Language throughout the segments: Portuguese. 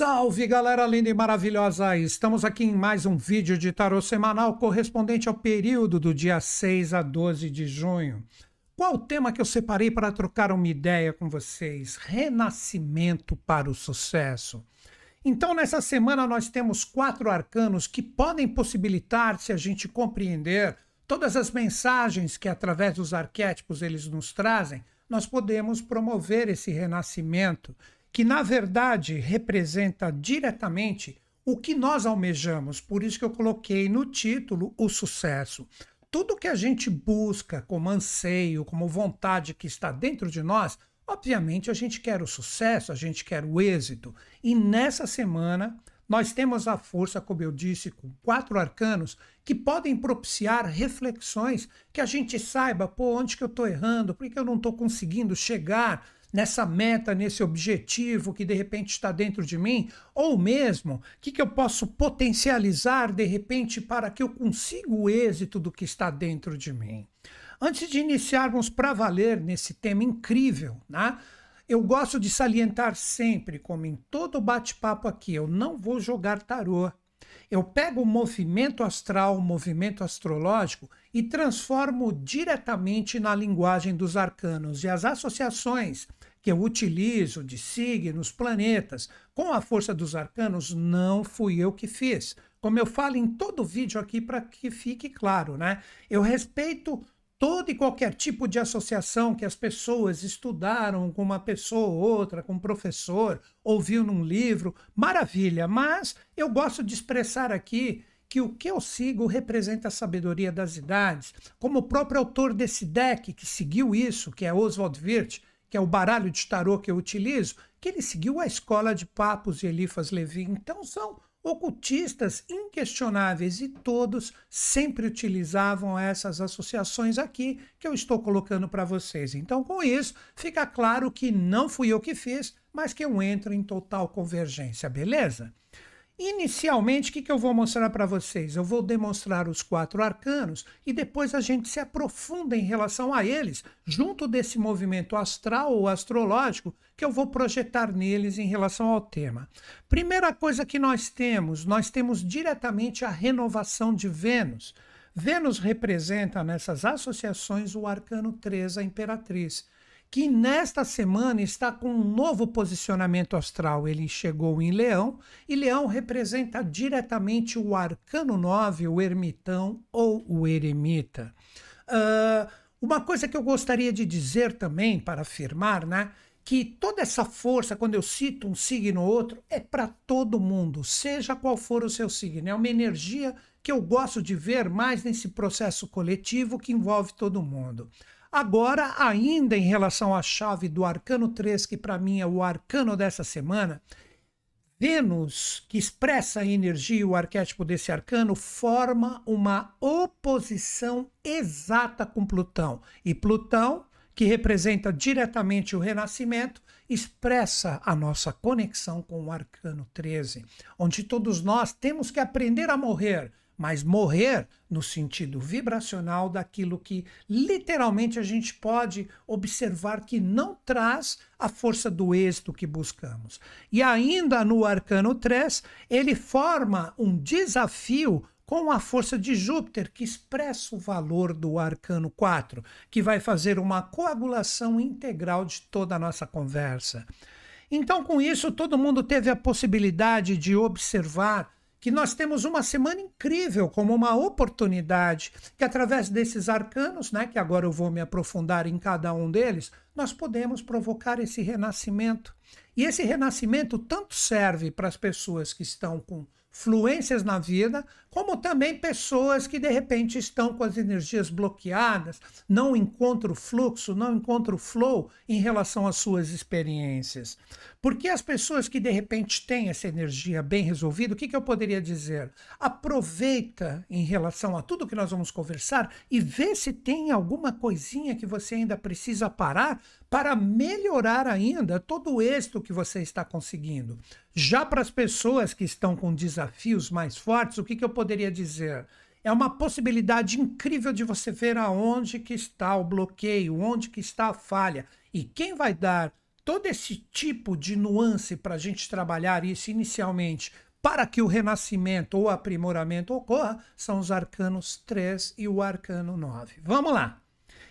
Salve galera linda e maravilhosa! Estamos aqui em mais um vídeo de tarô semanal correspondente ao período do dia 6 a 12 de junho. Qual o tema que eu separei para trocar uma ideia com vocês? Renascimento para o sucesso. Então, nessa semana, nós temos quatro arcanos que podem possibilitar, se a gente compreender todas as mensagens que, através dos arquétipos, eles nos trazem, nós podemos promover esse renascimento que na verdade representa diretamente o que nós almejamos. Por isso que eu coloquei no título o sucesso. Tudo que a gente busca como anseio, como vontade que está dentro de nós, obviamente a gente quer o sucesso, a gente quer o êxito. E nessa semana nós temos a força, como eu disse, com quatro arcanos que podem propiciar reflexões que a gente saiba, pô, onde que eu estou errando, por que eu não estou conseguindo chegar nessa meta, nesse objetivo que de repente está dentro de mim? Ou mesmo, o que, que eu posso potencializar de repente para que eu consiga o êxito do que está dentro de mim? Antes de iniciarmos para valer nesse tema incrível, né? Eu gosto de salientar sempre, como em todo bate-papo aqui, eu não vou jogar tarô. Eu pego o movimento astral, o movimento astrológico e transformo diretamente na linguagem dos arcanos e as associações que eu utilizo de signos, planetas, com a força dos arcanos, não fui eu que fiz. Como eu falo em todo vídeo aqui para que fique claro, né? Eu respeito todo e qualquer tipo de associação que as pessoas estudaram com uma pessoa ou outra, com um professor, ouviu num livro, maravilha, mas eu gosto de expressar aqui que o que eu sigo representa a sabedoria das idades. Como o próprio autor desse deck que seguiu isso, que é Oswald Wirth, que é o baralho de tarô que eu utilizo, que ele seguiu a escola de Papos e Elifas Levi. Então são ocultistas inquestionáveis e todos sempre utilizavam essas associações aqui que eu estou colocando para vocês. Então, com isso, fica claro que não fui eu que fiz, mas que eu entro em total convergência, beleza? Inicialmente, o que, que eu vou mostrar para vocês? Eu vou demonstrar os quatro arcanos e depois a gente se aprofunda em relação a eles, junto desse movimento astral ou astrológico que eu vou projetar neles em relação ao tema. Primeira coisa que nós temos, nós temos diretamente a renovação de Vênus. Vênus representa nessas associações o arcano 3, a imperatriz que nesta semana está com um novo posicionamento astral. Ele chegou em Leão e Leão representa diretamente o arcano 9, o ermitão ou o eremita. Uh, uma coisa que eu gostaria de dizer também, para afirmar, né? Que toda essa força, quando eu cito um signo ou outro, é para todo mundo, seja qual for o seu signo. É uma energia que eu gosto de ver mais nesse processo coletivo que envolve todo mundo. Agora, ainda em relação à chave do arcano 3, que para mim é o arcano dessa semana, Vênus, que expressa a energia e o arquétipo desse arcano, forma uma oposição exata com Plutão. E Plutão, que representa diretamente o renascimento, expressa a nossa conexão com o arcano 13, onde todos nós temos que aprender a morrer mas morrer no sentido vibracional daquilo que literalmente a gente pode observar que não traz a força do êxito que buscamos. E ainda no arcano 3, ele forma um desafio com a força de Júpiter, que expressa o valor do arcano 4, que vai fazer uma coagulação integral de toda a nossa conversa. Então, com isso, todo mundo teve a possibilidade de observar que nós temos uma semana incrível como uma oportunidade, que através desses arcanos, né, que agora eu vou me aprofundar em cada um deles, nós podemos provocar esse renascimento. E esse renascimento tanto serve para as pessoas que estão com fluências na vida, como também pessoas que de repente estão com as energias bloqueadas, não encontram o fluxo, não encontram o flow em relação às suas experiências. Porque as pessoas que de repente têm essa energia bem resolvida, o que, que eu poderia dizer? Aproveita em relação a tudo que nós vamos conversar e vê se tem alguma coisinha que você ainda precisa parar para melhorar ainda todo o êxito que você está conseguindo. Já para as pessoas que estão com desafios mais fortes, o que, que eu poderia dizer? É uma possibilidade incrível de você ver aonde que está o bloqueio, onde que está a falha. E quem vai dar todo esse tipo de nuance para a gente trabalhar isso inicialmente para que o renascimento ou aprimoramento ocorra são os arcanos 3 e o arcano 9. Vamos lá.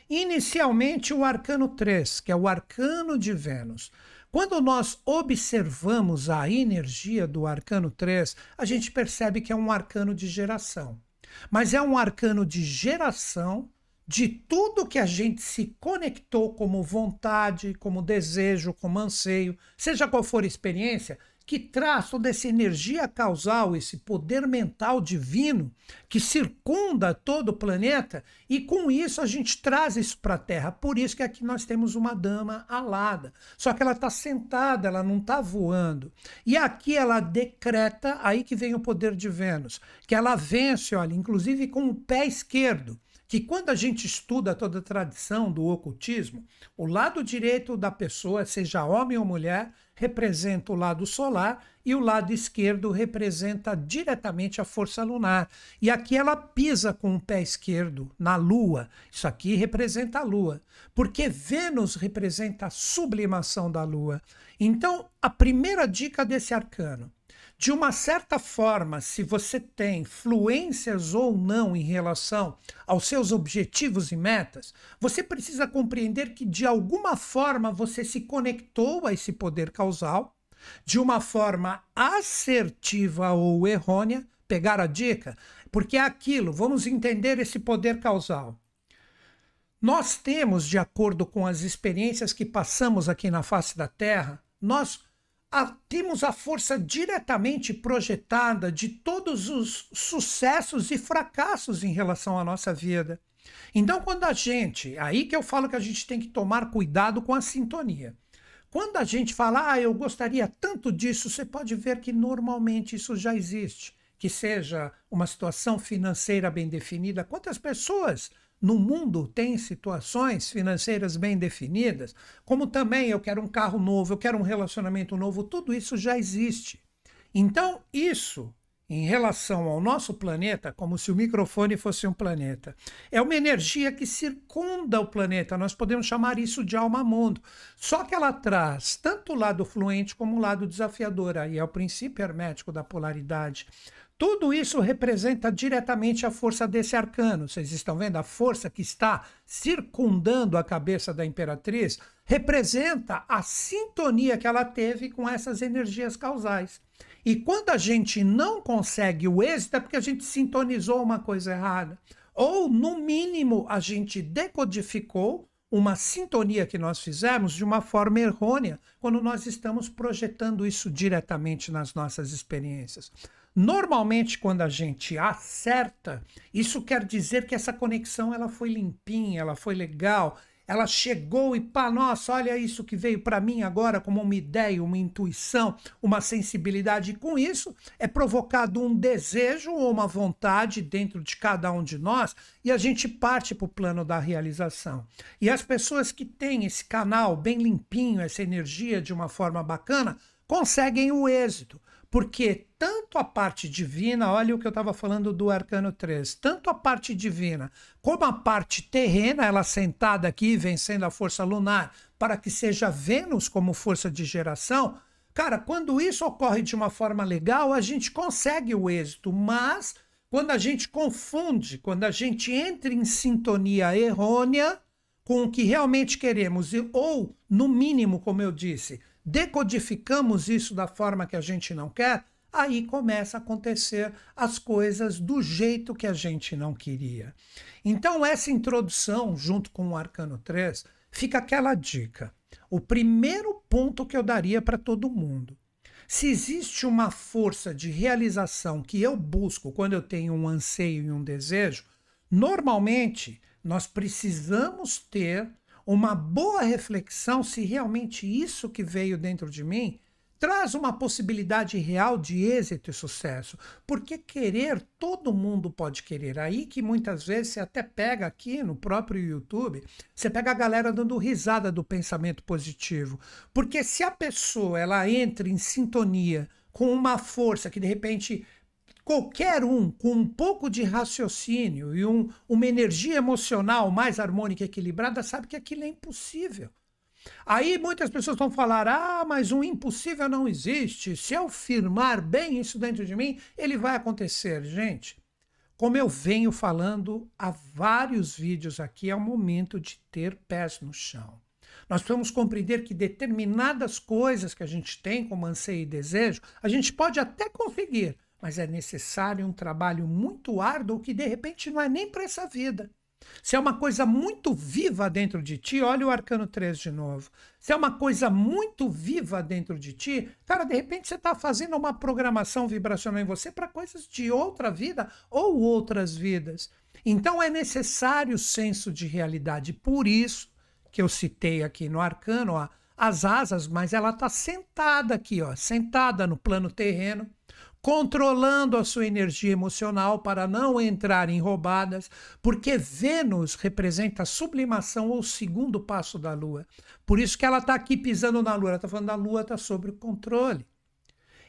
Inicialmente, o arcano 3, que é o arcano de Vênus. Quando nós observamos a energia do arcano 3, a gente percebe que é um arcano de geração. Mas é um arcano de geração de tudo que a gente se conectou como vontade, como desejo, como anseio, seja qual for a experiência, que traz toda essa energia causal, esse poder mental divino que circunda todo o planeta, e com isso a gente traz isso para a Terra. Por isso que aqui nós temos uma dama alada. Só que ela está sentada, ela não está voando. E aqui ela decreta, aí que vem o poder de Vênus, que ela vence, olha, inclusive com o pé esquerdo que quando a gente estuda toda a tradição do ocultismo, o lado direito da pessoa, seja homem ou mulher, representa o lado solar e o lado esquerdo representa diretamente a força lunar. E aqui ela pisa com o pé esquerdo na lua. Isso aqui representa a lua, porque Vênus representa a sublimação da lua. Então, a primeira dica desse arcano de uma certa forma, se você tem fluências ou não em relação aos seus objetivos e metas, você precisa compreender que de alguma forma você se conectou a esse poder causal, de uma forma assertiva ou errônea. Pegar a dica? Porque é aquilo, vamos entender esse poder causal. Nós temos, de acordo com as experiências que passamos aqui na face da Terra, nós temos a força diretamente projetada de todos os sucessos e fracassos em relação à nossa vida. Então, quando a gente, aí que eu falo que a gente tem que tomar cuidado com a sintonia. Quando a gente fala, ah, eu gostaria tanto disso, você pode ver que normalmente isso já existe. Que seja uma situação financeira bem definida. Quantas pessoas no mundo tem situações financeiras bem definidas, como também eu quero um carro novo, eu quero um relacionamento novo, tudo isso já existe. Então, isso em relação ao nosso planeta, como se o microfone fosse um planeta. É uma energia que circunda o planeta, nós podemos chamar isso de alma-mundo. Só que ela traz tanto o lado fluente como o lado desafiador, aí é o princípio hermético da polaridade. Tudo isso representa diretamente a força desse arcano. Vocês estão vendo? A força que está circundando a cabeça da imperatriz representa a sintonia que ela teve com essas energias causais. E quando a gente não consegue o êxito, é porque a gente sintonizou uma coisa errada. Ou, no mínimo, a gente decodificou uma sintonia que nós fizemos de uma forma errônea quando nós estamos projetando isso diretamente nas nossas experiências. Normalmente, quando a gente acerta, isso quer dizer que essa conexão ela foi limpinha, ela foi legal, ela chegou e pá, nossa, olha isso que veio para mim agora como uma ideia, uma intuição, uma sensibilidade. E com isso é provocado um desejo ou uma vontade dentro de cada um de nós e a gente parte para o plano da realização. E as pessoas que têm esse canal bem limpinho, essa energia de uma forma bacana, conseguem o êxito. Porque tanto a parte divina, olha o que eu estava falando do arcano 3, tanto a parte divina como a parte terrena, ela sentada aqui, vencendo a força lunar, para que seja Vênus como força de geração, cara, quando isso ocorre de uma forma legal, a gente consegue o êxito, mas quando a gente confunde, quando a gente entra em sintonia errônea com o que realmente queremos, ou, no mínimo, como eu disse, decodificamos isso da forma que a gente não quer, aí começa a acontecer as coisas do jeito que a gente não queria. Então, essa introdução, junto com o Arcano 3, fica aquela dica. O primeiro ponto que eu daria para todo mundo. Se existe uma força de realização que eu busco quando eu tenho um anseio e um desejo, normalmente nós precisamos ter uma boa reflexão se realmente isso que veio dentro de mim traz uma possibilidade real de êxito e sucesso. Porque querer, todo mundo pode querer. Aí que muitas vezes você até pega aqui no próprio YouTube, você pega a galera dando risada do pensamento positivo. Porque se a pessoa ela entra em sintonia com uma força que de repente Qualquer um com um pouco de raciocínio e um, uma energia emocional mais harmônica e equilibrada sabe que aquilo é impossível. Aí muitas pessoas vão falar: ah, mas um impossível não existe. Se eu firmar bem isso dentro de mim, ele vai acontecer. Gente, como eu venho falando há vários vídeos aqui, é o momento de ter pés no chão. Nós precisamos compreender que determinadas coisas que a gente tem como anseio e desejo, a gente pode até conseguir, mas é necessário um trabalho muito árduo que de repente não é nem para essa vida. Se é uma coisa muito viva dentro de ti, olha o arcano 3 de novo. Se é uma coisa muito viva dentro de ti, cara, de repente você está fazendo uma programação vibracional em você para coisas de outra vida ou outras vidas. Então é necessário o senso de realidade. Por isso que eu citei aqui no arcano, ó, as asas, mas ela está sentada aqui, ó, sentada no plano terreno controlando a sua energia emocional para não entrar em roubadas, porque Vênus representa a sublimação ou o segundo passo da Lua. Por isso que ela está aqui pisando na Lua, ela está falando a Lua está sob controle.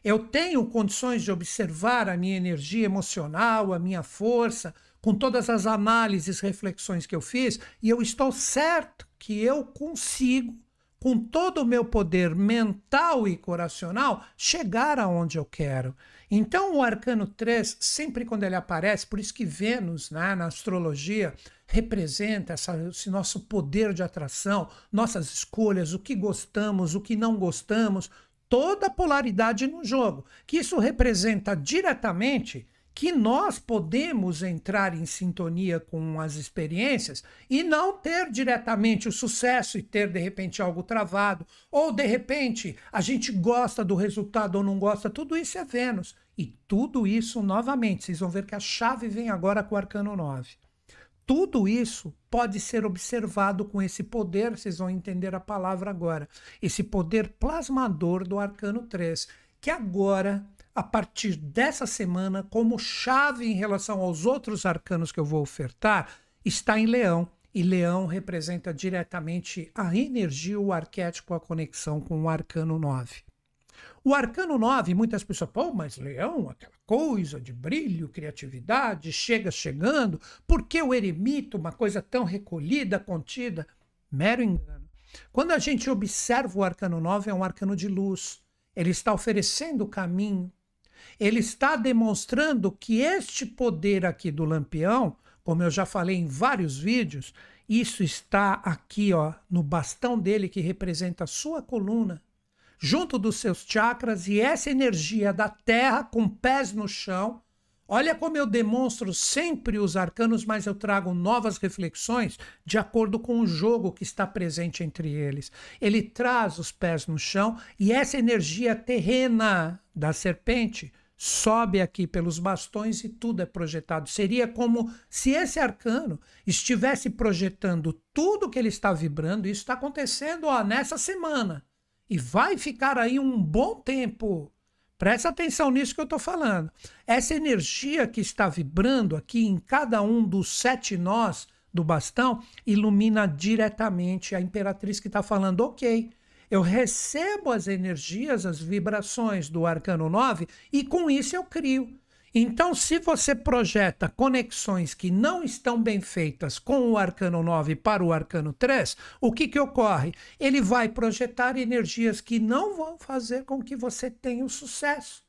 Eu tenho condições de observar a minha energia emocional, a minha força, com todas as análises, reflexões que eu fiz, e eu estou certo que eu consigo com todo o meu poder mental e coracional, chegar aonde eu quero. Então, o arcano 3, sempre quando ele aparece, por isso que Vênus, né, na astrologia, representa essa, esse nosso poder de atração, nossas escolhas, o que gostamos, o que não gostamos, toda a polaridade no jogo, que isso representa diretamente que nós podemos entrar em sintonia com as experiências e não ter diretamente o sucesso e ter de repente algo travado, ou de repente a gente gosta do resultado ou não gosta, tudo isso é Vênus. E tudo isso, novamente, vocês vão ver que a chave vem agora com o arcano 9. Tudo isso pode ser observado com esse poder, vocês vão entender a palavra agora, esse poder plasmador do arcano 3, que agora a partir dessa semana, como chave em relação aos outros arcanos que eu vou ofertar, está em Leão. E Leão representa diretamente a energia, o arquétipo, a conexão com o arcano 9. O arcano 9, muitas pessoas, pô, mas Leão, aquela coisa de brilho, criatividade, chega chegando, por que o eremita, uma coisa tão recolhida, contida? Mero engano. Quando a gente observa o arcano 9, é um arcano de luz. Ele está oferecendo o caminho, ele está demonstrando que este poder aqui do lampião, como eu já falei em vários vídeos, isso está aqui, ó, no bastão dele que representa a sua coluna, junto dos seus chakras e essa energia da terra com pés no chão. Olha como eu demonstro sempre os arcanos, mas eu trago novas reflexões de acordo com o jogo que está presente entre eles. Ele traz os pés no chão e essa energia terrena da serpente sobe aqui pelos bastões e tudo é projetado. Seria como se esse arcano estivesse projetando tudo que ele está vibrando. Isso está acontecendo ó, nessa semana. E vai ficar aí um bom tempo. Presta atenção nisso que eu estou falando. Essa energia que está vibrando aqui em cada um dos sete nós do bastão ilumina diretamente a imperatriz que está falando, ok eu recebo as energias, as vibrações do arcano 9 e com isso eu crio. Então, se você projeta conexões que não estão bem feitas com o arcano 9 para o arcano 3, o que, que ocorre? Ele vai projetar energias que não vão fazer com que você tenha o sucesso.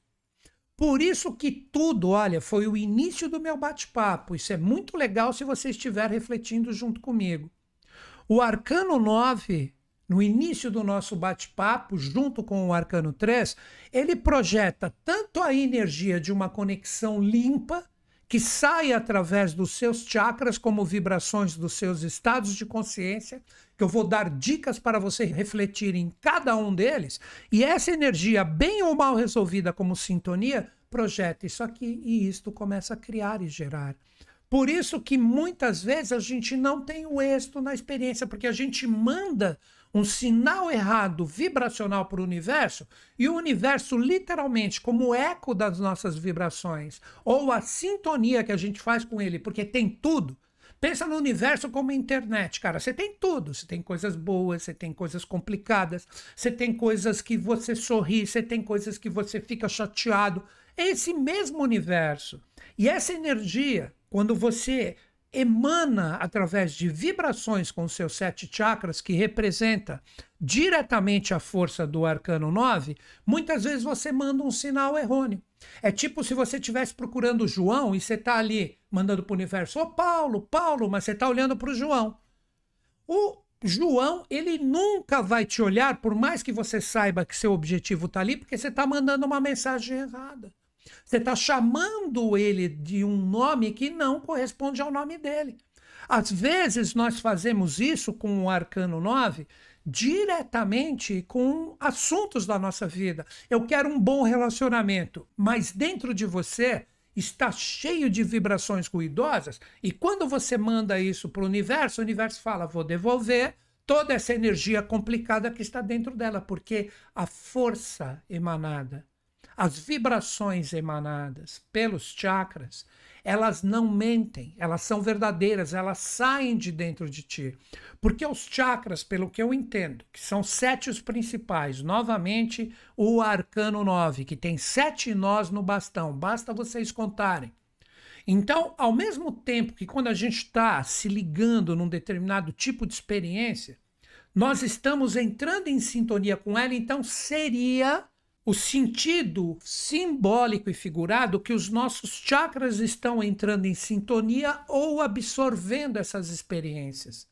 Por isso que tudo, olha, foi o início do meu bate-papo. Isso é muito legal se você estiver refletindo junto comigo. O arcano 9 no início do nosso bate-papo, junto com o Arcano 3, ele projeta tanto a energia de uma conexão limpa, que sai através dos seus chakras, como vibrações dos seus estados de consciência, que eu vou dar dicas para você refletir em cada um deles, e essa energia, bem ou mal resolvida como sintonia, projeta isso aqui e isto começa a criar e gerar. Por isso que muitas vezes a gente não tem o êxito na experiência, porque a gente manda um sinal errado vibracional para o universo e o universo, literalmente, como eco das nossas vibrações, ou a sintonia que a gente faz com ele, porque tem tudo. Pensa no universo como internet, cara. Você tem tudo. Você tem coisas boas, você tem coisas complicadas, você tem coisas que você sorri, você tem coisas que você fica chateado. É esse mesmo universo. E essa energia, quando você emana através de vibrações com seus sete chakras, que representa diretamente a força do arcano 9, muitas vezes você manda um sinal errôneo. É tipo se você estivesse procurando o João e você está ali mandando para o universo, ô oh, Paulo, Paulo, mas você está olhando para o João. O João, ele nunca vai te olhar, por mais que você saiba que seu objetivo está ali, porque você está mandando uma mensagem errada. Você está chamando ele de um nome que não corresponde ao nome dele. Às vezes nós fazemos isso com o arcano 9 diretamente com assuntos da nossa vida. Eu quero um bom relacionamento, mas dentro de você está cheio de vibrações ruidosas e quando você manda isso para o universo, o universo fala: vou devolver toda essa energia complicada que está dentro dela, porque a força emanada as vibrações emanadas pelos chakras, elas não mentem, elas são verdadeiras, elas saem de dentro de ti. Porque os chakras, pelo que eu entendo, que são sete os principais, novamente o arcano 9, que tem sete nós no bastão, basta vocês contarem. Então, ao mesmo tempo que quando a gente está se ligando num determinado tipo de experiência, nós estamos entrando em sintonia com ela, então seria o sentido simbólico e figurado que os nossos chakras estão entrando em sintonia ou absorvendo essas experiências.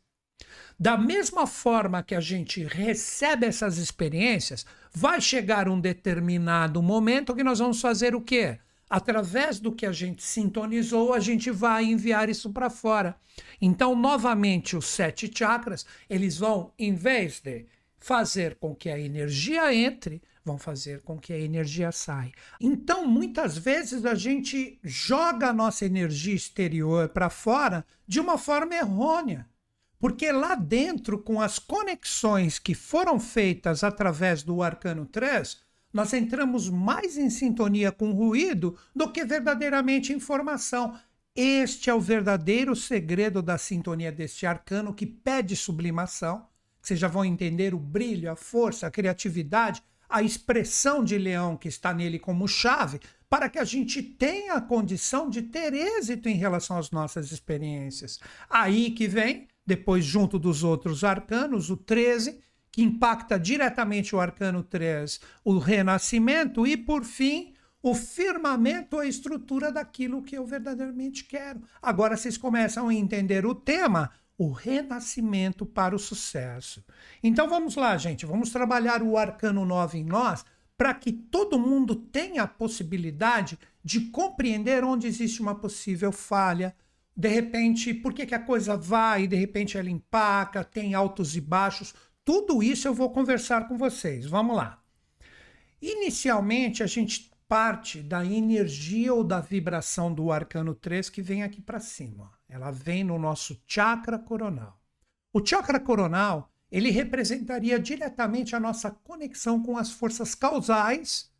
Da mesma forma que a gente recebe essas experiências, vai chegar um determinado momento que nós vamos fazer o quê? Através do que a gente sintonizou, a gente vai enviar isso para fora. Então, novamente, os sete chakras, eles vão, em vez de fazer com que a energia entre, vão fazer com que a energia saia. Então, muitas vezes a gente joga a nossa energia exterior para fora de uma forma errônea. Porque lá dentro, com as conexões que foram feitas através do arcano 3, nós entramos mais em sintonia com o ruído do que verdadeiramente informação. Este é o verdadeiro segredo da sintonia deste arcano que pede sublimação. Vocês já vão entender o brilho, a força, a criatividade, a expressão de leão que está nele como chave para que a gente tenha a condição de ter êxito em relação às nossas experiências. Aí que vem, depois, junto dos outros arcanos, o 13, que impacta diretamente o arcano 3, o renascimento, e por fim, o firmamento, a estrutura daquilo que eu verdadeiramente quero. Agora vocês começam a entender o tema o renascimento para o sucesso. Então vamos lá, gente, vamos trabalhar o arcano 9 em nós para que todo mundo tenha a possibilidade de compreender onde existe uma possível falha, de repente, por que, que a coisa vai, de repente ela empaca, tem altos e baixos. Tudo isso eu vou conversar com vocês. Vamos lá. Inicialmente, a gente parte da energia ou da vibração do arcano 3 que vem aqui para cima. Ela vem no nosso chakra coronal. O chakra coronal, ele representaria diretamente a nossa conexão com as forças causais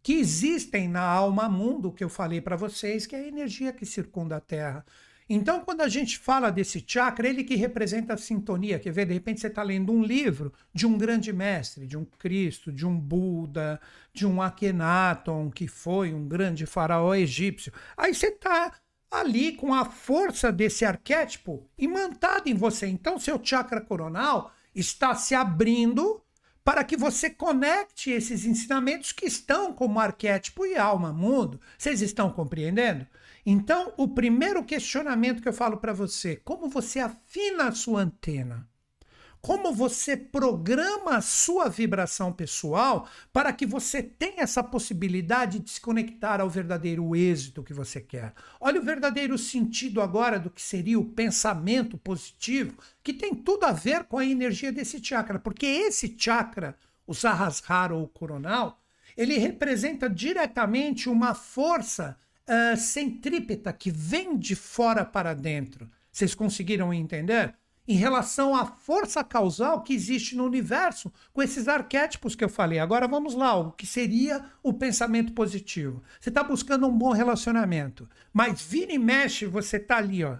que existem na alma mundo que eu falei para vocês, que é a energia que circunda a Terra. Então, quando a gente fala desse chakra, ele que representa a sintonia, quer ver, de repente você está lendo um livro de um grande mestre, de um Cristo, de um Buda, de um Akhenaton, que foi um grande faraó egípcio. Aí você está ali com a força desse arquétipo imantado em você. Então, seu chakra coronal está se abrindo para que você conecte esses ensinamentos que estão como arquétipo e alma mundo. Vocês estão compreendendo? Então, o primeiro questionamento que eu falo para você, como você afina a sua antena? Como você programa a sua vibração pessoal para que você tenha essa possibilidade de se conectar ao verdadeiro êxito que você quer. Olha o verdadeiro sentido agora do que seria o pensamento positivo, que tem tudo a ver com a energia desse chakra, porque esse chakra, o Sahasrara ou coronal, ele representa diretamente uma força uh, centrípeta que vem de fora para dentro. Vocês conseguiram entender? Em relação à força causal que existe no universo com esses arquétipos que eu falei. Agora vamos lá, o que seria o pensamento positivo? Você está buscando um bom relacionamento, mas vira e mexe, você está ali, ó,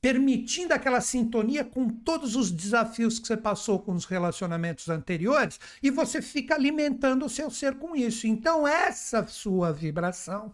permitindo aquela sintonia com todos os desafios que você passou com os relacionamentos anteriores e você fica alimentando o seu ser com isso. Então, essa sua vibração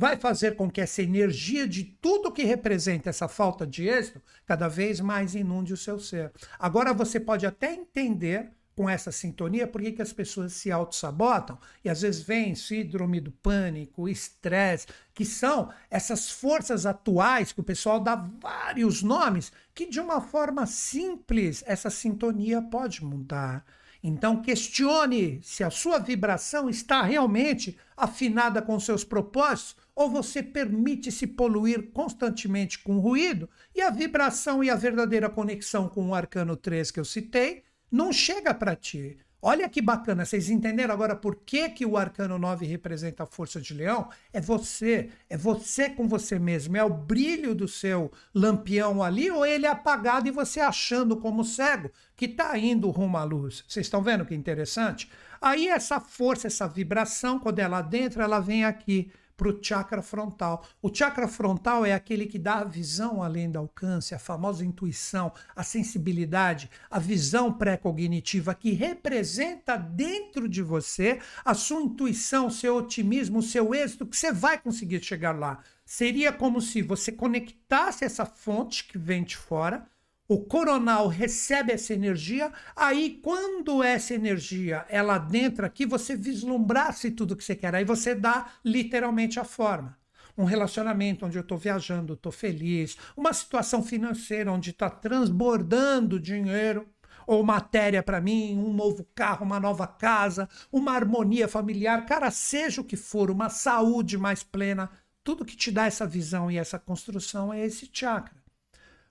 vai fazer com que essa energia de tudo que representa essa falta de êxito cada vez mais inunde o seu ser. Agora você pode até entender com essa sintonia, por que, que as pessoas se auto-sabotam? E às vezes vem síndrome do pânico, estresse, que são essas forças atuais que o pessoal dá vários nomes, que de uma forma simples essa sintonia pode mudar. Então questione se a sua vibração está realmente afinada com seus propósitos ou você permite se poluir constantemente com ruído e a vibração e a verdadeira conexão com o arcano 3 que eu citei não chega para ti. Olha que bacana, vocês entenderam agora por que, que o arcano 9 representa a força de leão? É você, é você com você mesmo, é o brilho do seu lampião ali ou ele é apagado e você achando como cego que está indo rumo à luz. Vocês estão vendo que interessante? Aí essa força, essa vibração, quando ela dentro, ela vem aqui para o chakra frontal. O chakra frontal é aquele que dá a visão além do alcance, a famosa intuição, a sensibilidade, a visão pré-cognitiva que representa dentro de você a sua intuição, o seu otimismo, o seu êxito, que você vai conseguir chegar lá. Seria como se você conectasse essa fonte que vem de fora o coronal recebe essa energia, aí quando essa energia ela adentra aqui, você vislumbrasse tudo que você quer, aí você dá literalmente a forma. Um relacionamento onde eu estou viajando, estou feliz, uma situação financeira onde está transbordando dinheiro ou matéria para mim, um novo carro, uma nova casa, uma harmonia familiar, cara, seja o que for, uma saúde mais plena, tudo que te dá essa visão e essa construção é esse chakra.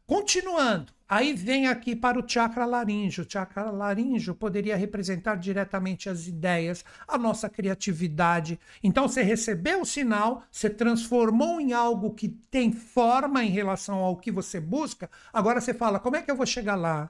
Continuando, aí vem aqui para o chakra laríngeo. O chakra laríngeo poderia representar diretamente as ideias, a nossa criatividade. Então você recebeu o sinal, você transformou em algo que tem forma em relação ao que você busca. Agora você fala: como é que eu vou chegar lá?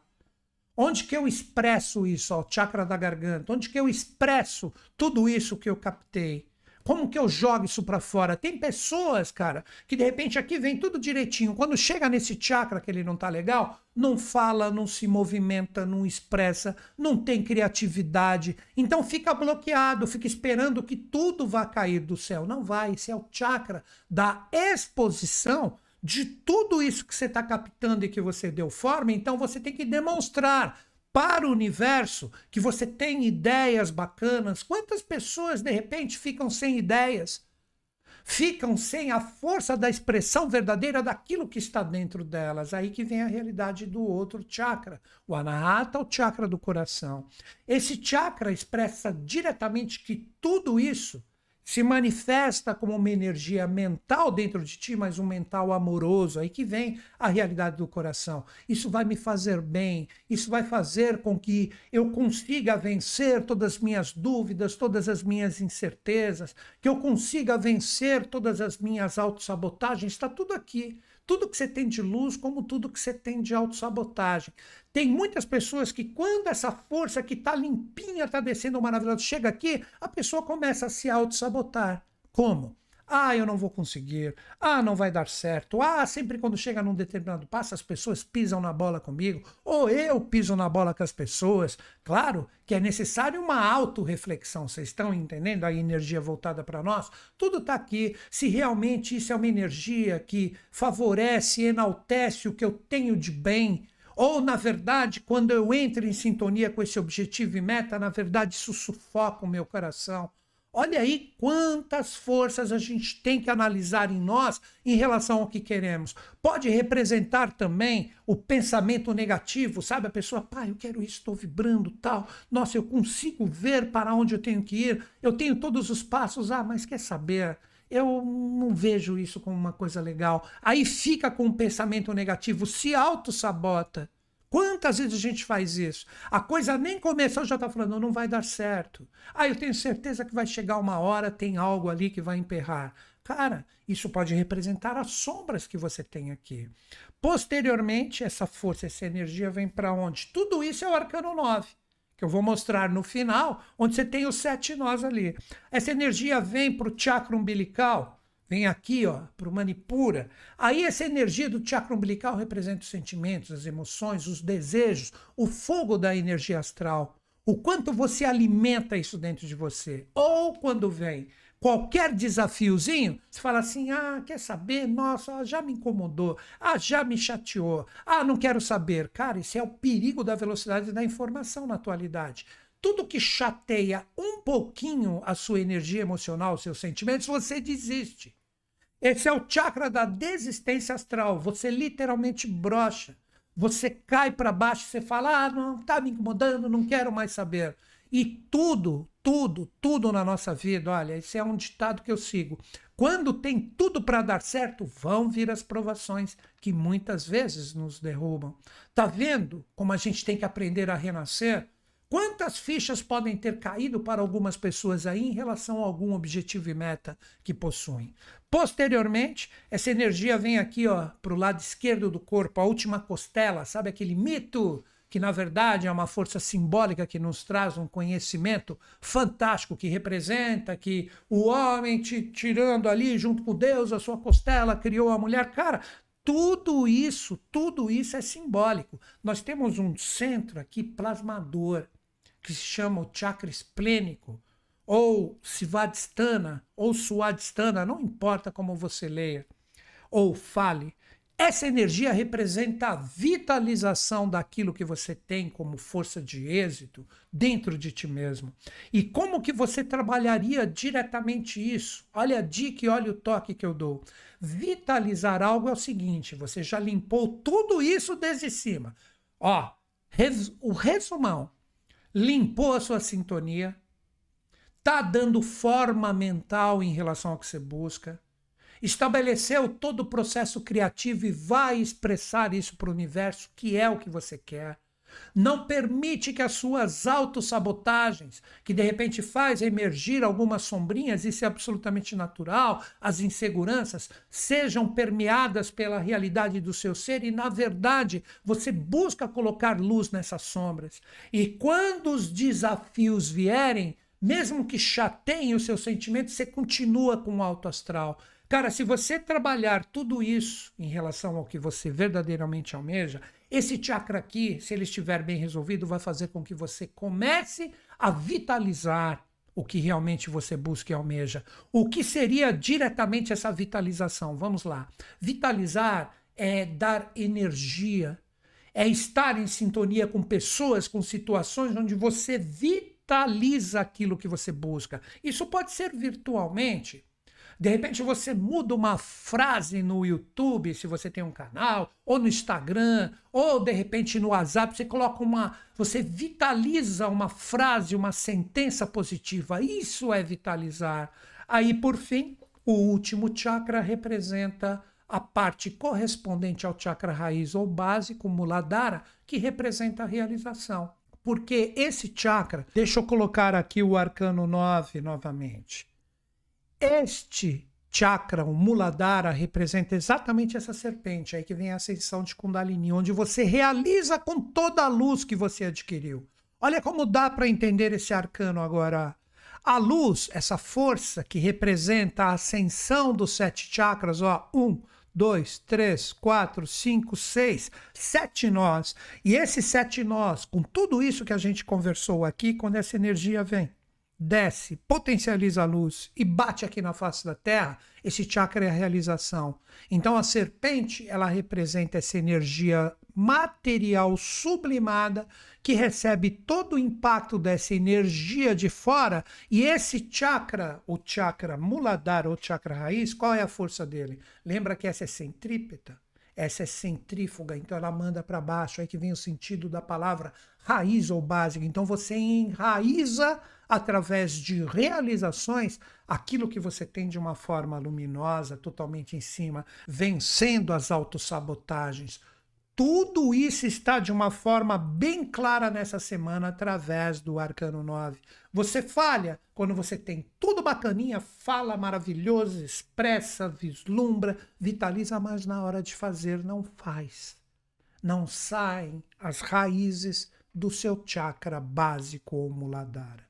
Onde que eu expresso isso, ó, o chakra da garganta? Onde que eu expresso tudo isso que eu captei? Como que eu jogo isso para fora? Tem pessoas, cara, que de repente aqui vem tudo direitinho. Quando chega nesse chakra que ele não tá legal, não fala, não se movimenta, não expressa, não tem criatividade. Então fica bloqueado, fica esperando que tudo vá cair do céu. Não vai. Esse é o chakra da exposição de tudo isso que você está captando e que você deu forma. Então você tem que demonstrar para o universo, que você tem ideias bacanas. Quantas pessoas de repente ficam sem ideias? Ficam sem a força da expressão verdadeira daquilo que está dentro delas. Aí que vem a realidade do outro chakra, o anahata, o chakra do coração. Esse chakra expressa diretamente que tudo isso se manifesta como uma energia mental dentro de ti, mas um mental amoroso, aí que vem a realidade do coração. Isso vai me fazer bem, isso vai fazer com que eu consiga vencer todas as minhas dúvidas, todas as minhas incertezas, que eu consiga vencer todas as minhas autossabotagens, está tudo aqui tudo que você tem de luz, como tudo que você tem de autossabotagem. Tem muitas pessoas que, quando essa força que está limpinha, está descendo maravilhosa, chega aqui, a pessoa começa a se autossabotar. Como? Ah, eu não vou conseguir. Ah, não vai dar certo. Ah, sempre quando chega num determinado passo, as pessoas pisam na bola comigo. Ou eu piso na bola com as pessoas. Claro que é necessário uma autorreflexão. Vocês estão entendendo a energia voltada para nós? Tudo está aqui. Se realmente isso é uma energia que favorece, enaltece o que eu tenho de bem, ou, na verdade, quando eu entro em sintonia com esse objetivo e meta, na verdade, isso sufoca o meu coração. Olha aí quantas forças a gente tem que analisar em nós em relação ao que queremos. Pode representar também o pensamento negativo, sabe? A pessoa, pai, eu quero isso, estou vibrando, tal. Nossa, eu consigo ver para onde eu tenho que ir. Eu tenho todos os passos. Ah, mas quer saber? Eu não vejo isso como uma coisa legal. Aí fica com o pensamento negativo, se auto-sabota. Quantas vezes a gente faz isso? A coisa nem começou, já está falando, não vai dar certo. Ah, eu tenho certeza que vai chegar uma hora, tem algo ali que vai emperrar. Cara, isso pode representar as sombras que você tem aqui. Posteriormente, essa força, essa energia vem para onde? Tudo isso é o arcano 9, que eu vou mostrar no final, onde você tem os sete nós ali. Essa energia vem para o chakra umbilical, Vem aqui, ó, para o Manipura. Aí essa energia do chakra umbilical representa os sentimentos, as emoções, os desejos, o fogo da energia astral. O quanto você alimenta isso dentro de você. Ou quando vem qualquer desafiozinho, você fala assim: ah, quer saber? Nossa, já me incomodou, ah, já me chateou, ah, não quero saber. Cara, isso é o perigo da velocidade da informação na atualidade. Tudo que chateia um pouquinho a sua energia emocional, os seus sentimentos, você desiste. Esse é o chakra da desistência astral. Você literalmente brocha. Você cai para baixo, você fala: ah, não está me incomodando, não quero mais saber. E tudo, tudo, tudo na nossa vida, olha, esse é um ditado que eu sigo. Quando tem tudo para dar certo, vão vir as provações que muitas vezes nos derrubam. Tá vendo como a gente tem que aprender a renascer? Quantas fichas podem ter caído para algumas pessoas aí em relação a algum objetivo e meta que possuem? Posteriormente, essa energia vem aqui, para o lado esquerdo do corpo, a última costela, sabe aquele mito que na verdade é uma força simbólica que nos traz um conhecimento fantástico que representa que o homem te, tirando ali junto com Deus a sua costela criou a mulher. Cara, tudo isso, tudo isso é simbólico. Nós temos um centro aqui plasmador que se chama o chakra esplênico ou Sivadhisthana ou Suadhisthana, não importa como você leia ou fale, essa energia representa a vitalização daquilo que você tem como força de êxito dentro de ti mesmo. E como que você trabalharia diretamente isso? Olha a dica e olha o toque que eu dou. Vitalizar algo é o seguinte: você já limpou tudo isso desde cima. Ó, res, o resumão. Limpou a sua sintonia, tá dando forma mental em relação ao que você busca estabeleceu todo o processo criativo e vai expressar isso para o universo, que é o que você quer. Não permite que as suas autossabotagens, que de repente faz emergir algumas sombrinhas, isso é absolutamente natural, as inseguranças, sejam permeadas pela realidade do seu ser e, na verdade, você busca colocar luz nessas sombras. E quando os desafios vierem, mesmo que chateiem os seus sentimentos, você continua com o alto astral. Cara, se você trabalhar tudo isso em relação ao que você verdadeiramente almeja, esse chakra aqui, se ele estiver bem resolvido, vai fazer com que você comece a vitalizar o que realmente você busca e almeja. O que seria diretamente essa vitalização? Vamos lá. Vitalizar é dar energia, é estar em sintonia com pessoas, com situações onde você vitaliza aquilo que você busca. Isso pode ser virtualmente, de repente você muda uma frase no YouTube, se você tem um canal, ou no Instagram, ou de repente no WhatsApp, você coloca uma. Você vitaliza uma frase, uma sentença positiva. Isso é vitalizar. Aí, por fim, o último chakra representa a parte correspondente ao chakra raiz ou básico, Muladhara, que representa a realização. Porque esse chakra, deixa eu colocar aqui o arcano 9 novamente. Este chakra, o Muladhara, representa exatamente essa serpente, aí que vem a ascensão de Kundalini, onde você realiza com toda a luz que você adquiriu. Olha como dá para entender esse arcano agora. A luz, essa força que representa a ascensão dos sete chakras, ó, um, dois, três, quatro, cinco, seis, sete nós. E esses sete nós, com tudo isso que a gente conversou aqui, quando essa energia vem, desce, potencializa a luz e bate aqui na face da Terra, esse chakra é a realização. Então a serpente, ela representa essa energia material sublimada que recebe todo o impacto dessa energia de fora e esse chakra, o chakra muladhara ou chakra raiz, qual é a força dele? Lembra que essa é centrípeta? Essa é centrífuga, então ela manda para baixo, aí que vem o sentido da palavra raiz ou básica. Então você enraiza através de realizações aquilo que você tem de uma forma luminosa, totalmente em cima, vencendo as autossabotagens. Tudo isso está de uma forma bem clara nessa semana através do Arcano 9. Você falha quando você tem tudo bacaninha, fala maravilhoso, expressa, vislumbra, vitaliza, mas na hora de fazer não faz. Não saem as raízes do seu chakra básico ou muladhara.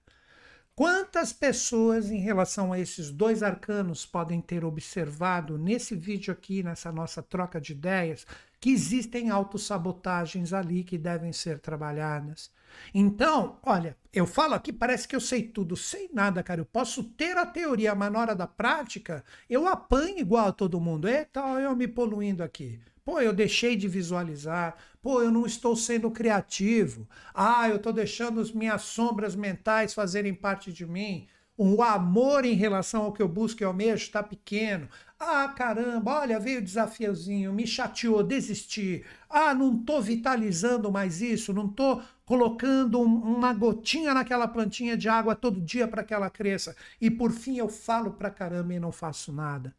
Quantas pessoas, em relação a esses dois arcanos, podem ter observado nesse vídeo aqui, nessa nossa troca de ideias, que existem autossabotagens ali que devem ser trabalhadas. Então, olha, eu falo aqui, parece que eu sei tudo, sei nada, cara. Eu posso ter a teoria, mas na hora da prática, eu apanho igual a todo mundo. Eita, eu me poluindo aqui. Pô, eu deixei de visualizar. Pô, eu não estou sendo criativo. Ah, eu estou deixando as minhas sombras mentais fazerem parte de mim. O amor em relação ao que eu busco e almejo está pequeno. Ah, caramba, olha, veio o desafiozinho, me chateou, desisti. Ah, não estou vitalizando mais isso, não estou colocando uma gotinha naquela plantinha de água todo dia para que ela cresça. E por fim eu falo para caramba e não faço nada.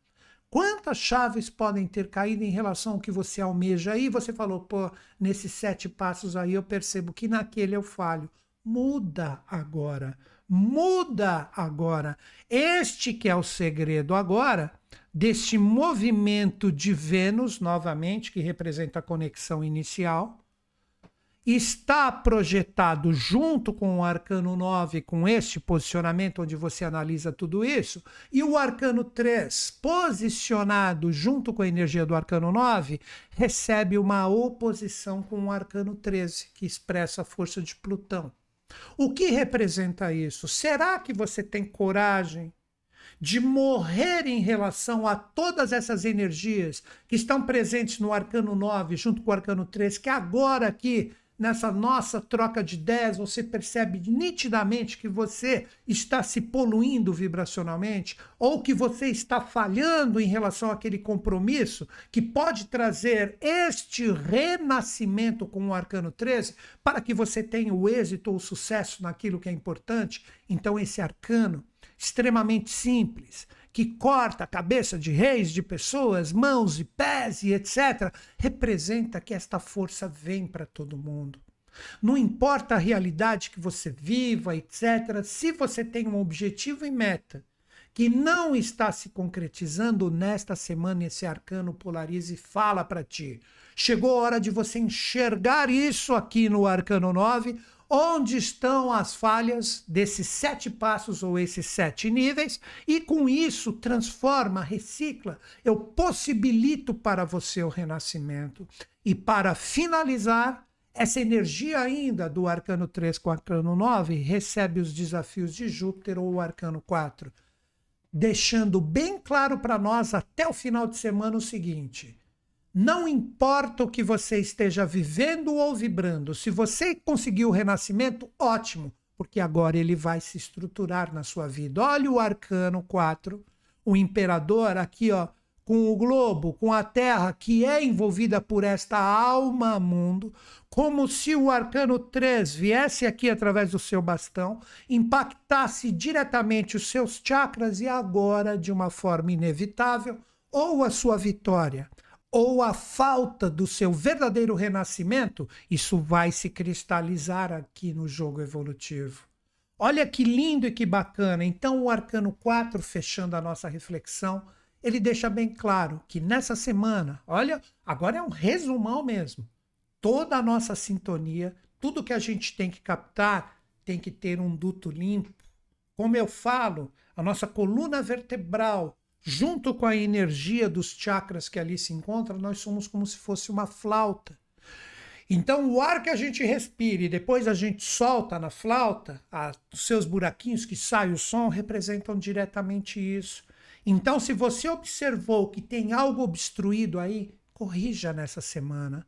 Quantas chaves podem ter caído em relação ao que você almeja? Aí você falou, pô, nesses sete passos aí eu percebo que naquele eu falho. Muda agora. Muda agora. Este que é o segredo agora deste movimento de Vênus, novamente, que representa a conexão inicial, está projetado junto com o arcano 9, com este posicionamento onde você analisa tudo isso, e o arcano 3, posicionado junto com a energia do arcano 9, recebe uma oposição com o arcano 13, que expressa a força de Plutão. O que representa isso? Será que você tem coragem de morrer em relação a todas essas energias que estão presentes no arcano 9 junto com o arcano 3, que agora aqui nessa nossa troca de ideias, você percebe nitidamente que você está se poluindo vibracionalmente ou que você está falhando em relação àquele compromisso que pode trazer este renascimento com o arcano 13 para que você tenha o êxito ou o sucesso naquilo que é importante. Então, esse arcano extremamente simples, que corta a cabeça de reis, de pessoas, mãos e pés e etc., representa que esta força vem para todo mundo. Não importa a realidade que você viva, etc., se você tem um objetivo e meta que não está se concretizando nesta semana, esse arcano polariza e fala para ti. Chegou a hora de você enxergar isso aqui no arcano 9 onde estão as falhas desses sete passos ou esses sete níveis, e com isso transforma, recicla, eu possibilito para você o renascimento. E para finalizar, essa energia ainda do arcano 3 com o arcano 9 recebe os desafios de Júpiter ou o arcano 4, deixando bem claro para nós até o final de semana o seguinte: não importa o que você esteja vivendo ou vibrando, se você conseguiu o renascimento, ótimo, porque agora ele vai se estruturar na sua vida. Olha o arcano 4, o imperador aqui, ó, com o globo, com a terra que é envolvida por esta alma mundo, como se o arcano 3 viesse aqui através do seu bastão, impactasse diretamente os seus chakras e agora, de uma forma inevitável, ou a sua vitória ou a falta do seu verdadeiro renascimento, isso vai se cristalizar aqui no jogo evolutivo. Olha que lindo e que bacana. Então, o arcano 4, fechando a nossa reflexão, ele deixa bem claro que nessa semana, olha, agora é um resumão mesmo. Toda a nossa sintonia, tudo que a gente tem que captar, tem que ter um duto limpo. Como eu falo, a nossa coluna vertebral junto com a energia dos chakras que ali se encontram, nós somos como se fosse uma flauta. Então, o ar que a gente respira e depois a gente solta na flauta, a, os seus buraquinhos que sai o som, representam diretamente isso. Então, se você observou que tem algo obstruído aí, corrija nessa semana.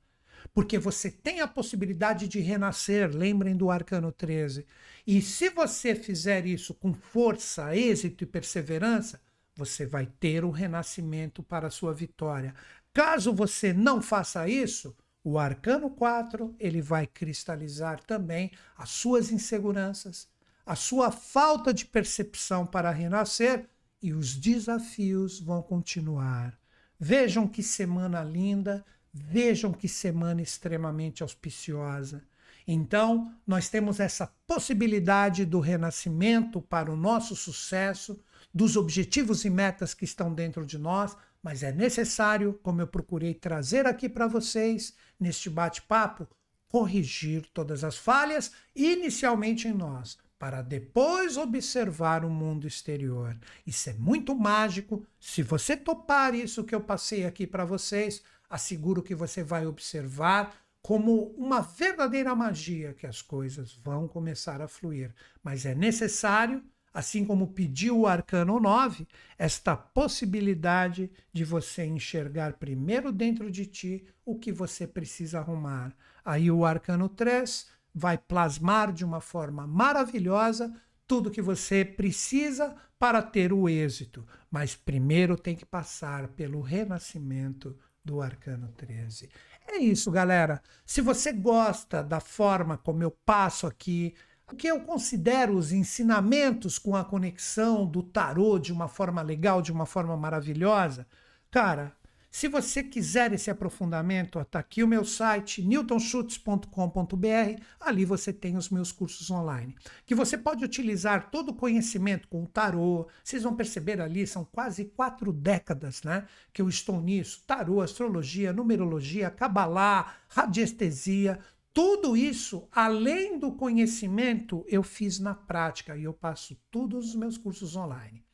Porque você tem a possibilidade de renascer, lembrem do arcano 13. E se você fizer isso com força, êxito e perseverança, você vai ter o renascimento para a sua vitória. Caso você não faça isso, o arcano 4, ele vai cristalizar também as suas inseguranças, a sua falta de percepção para renascer e os desafios vão continuar. Vejam que semana linda, vejam que semana extremamente auspiciosa. Então, nós temos essa possibilidade do renascimento para o nosso sucesso, dos objetivos e metas que estão dentro de nós, mas é necessário, como eu procurei trazer aqui para vocês neste bate-papo, corrigir todas as falhas inicialmente em nós, para depois observar o mundo exterior. Isso é muito mágico. Se você topar isso que eu passei aqui para vocês, asseguro que você vai observar como uma verdadeira magia que as coisas vão começar a fluir. Mas é necessário, assim como pediu o Arcano 9, esta possibilidade de você enxergar primeiro dentro de ti o que você precisa arrumar. Aí o Arcano 3 vai plasmar de uma forma maravilhosa tudo que você precisa para ter o êxito, mas primeiro tem que passar pelo renascimento do Arcano 13. É isso, galera. Se você gosta da forma como eu passo aqui, o que eu considero os ensinamentos com a conexão do tarô de uma forma legal, de uma forma maravilhosa, cara, se você quiser esse aprofundamento, está aqui o meu site, newtonschutz.com.br. Ali você tem os meus cursos online, que você pode utilizar todo o conhecimento com o tarô. Vocês vão perceber ali, são quase quatro décadas né, que eu estou nisso. Tarô, astrologia, numerologia, cabalá, radiestesia, tudo isso, além do conhecimento, eu fiz na prática e eu passo todos os meus cursos online.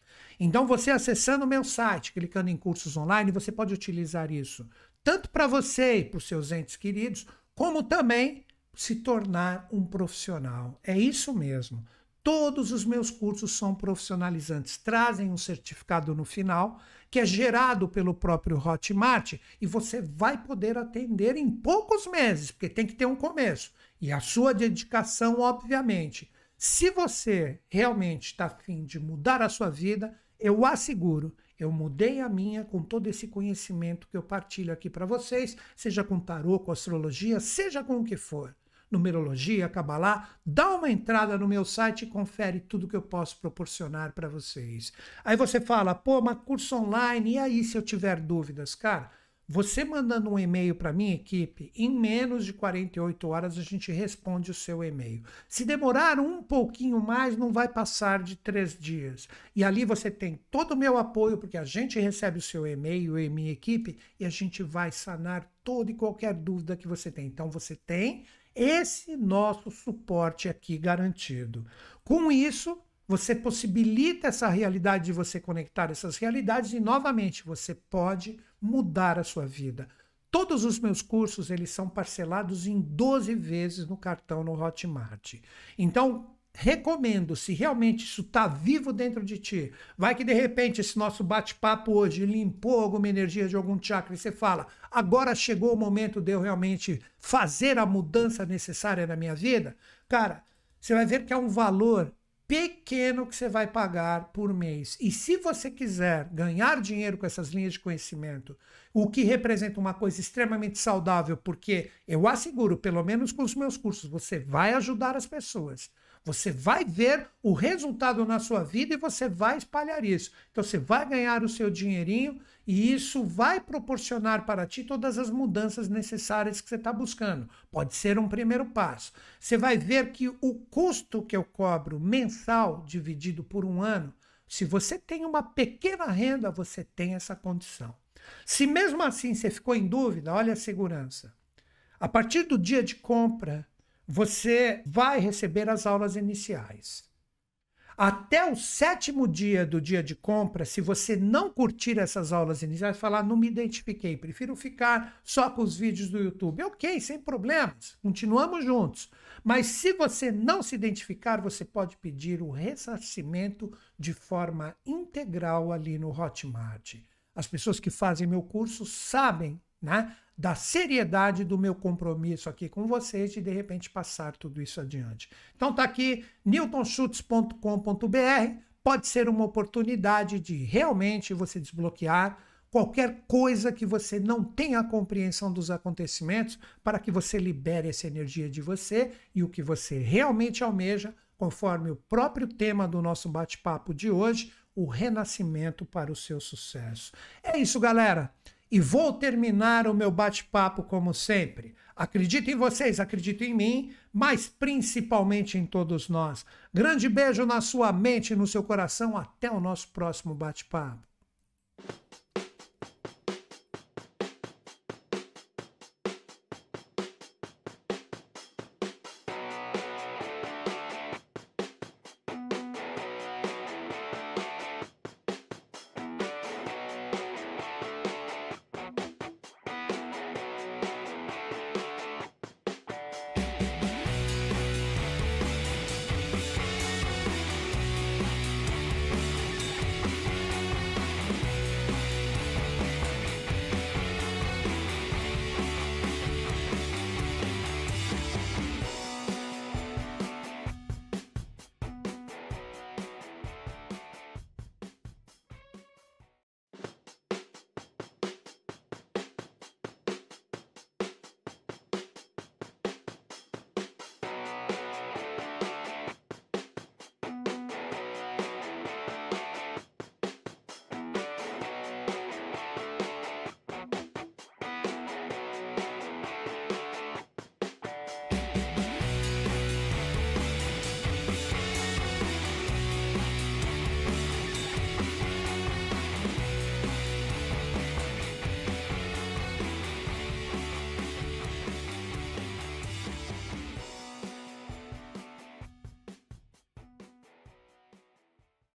Então, você acessando o meu site, clicando em cursos online, você pode utilizar isso tanto para você e para os seus entes queridos, como também se tornar um profissional. É isso mesmo. Todos os meus cursos são profissionalizantes, trazem um certificado no final, que é gerado pelo próprio Hotmart, e você vai poder atender em poucos meses, porque tem que ter um começo. E a sua dedicação, obviamente. Se você realmente está afim de mudar a sua vida, eu asseguro, eu mudei a minha com todo esse conhecimento que eu partilho aqui para vocês, seja com tarô, com astrologia, seja com o que for. Numerologia, Kabbalah, dá uma entrada no meu site e confere tudo que eu posso proporcionar para vocês. Aí você fala, pô, mas curso online, e aí se eu tiver dúvidas? Cara, você mandando um e-mail para minha equipe, em menos de 48 horas a gente responde o seu e-mail. Se demorar um pouquinho mais, não vai passar de três dias. E ali você tem todo o meu apoio, porque a gente recebe o seu e-mail e minha equipe e a gente vai sanar toda e qualquer dúvida que você tem. Então você tem esse nosso suporte aqui garantido. Com isso, você possibilita essa realidade de você conectar essas realidades e novamente você pode mudar a sua vida. Todos os meus cursos eles são parcelados em 12 vezes no cartão no Hotmart. Então, recomendo, se realmente isso está vivo dentro de ti, vai que de repente esse nosso bate-papo hoje limpou alguma energia de algum chakra e você fala, agora chegou o momento de eu realmente fazer a mudança necessária na minha vida, cara, você vai ver que é um valor pequeno que você vai pagar por mês. E se você quiser ganhar dinheiro com essas linhas de conhecimento, o que representa uma coisa extremamente saudável, porque eu asseguro, pelo menos com os meus cursos, você vai ajudar as pessoas. Você vai ver o resultado na sua vida e você vai espalhar isso. Então você vai ganhar o seu dinheirinho e isso vai proporcionar para ti todas as mudanças necessárias que você está buscando. Pode ser um primeiro passo. Você vai ver que o custo que eu cobro mensal dividido por um ano, se você tem uma pequena renda, você tem essa condição. Se mesmo assim você ficou em dúvida, olha a segurança. A partir do dia de compra, você vai receber as aulas iniciais. Até o sétimo dia do dia de compra, se você não curtir essas aulas iniciais, falar, não me identifiquei, prefiro ficar só com os vídeos do YouTube. Ok, sem problemas, continuamos juntos. Mas se você não se identificar, você pode pedir o ressarcimento de forma integral ali no Hotmart. As pessoas que fazem meu curso sabem né, da seriedade do meu compromisso aqui com vocês de de repente passar tudo isso adiante. Então tá aqui newtonschutz.com.br, pode ser uma oportunidade de realmente você desbloquear qualquer coisa que você não tenha compreensão dos acontecimentos para que você libere essa energia de você e o que você realmente almeja, conforme o próprio tema do nosso bate-papo de hoje, o renascimento para o seu sucesso. É isso, galera. E vou terminar o meu bate-papo como sempre. Acredito em vocês, acredito em mim, mas principalmente em todos nós. Grande beijo na sua mente e no seu coração. Até o nosso próximo bate-papo.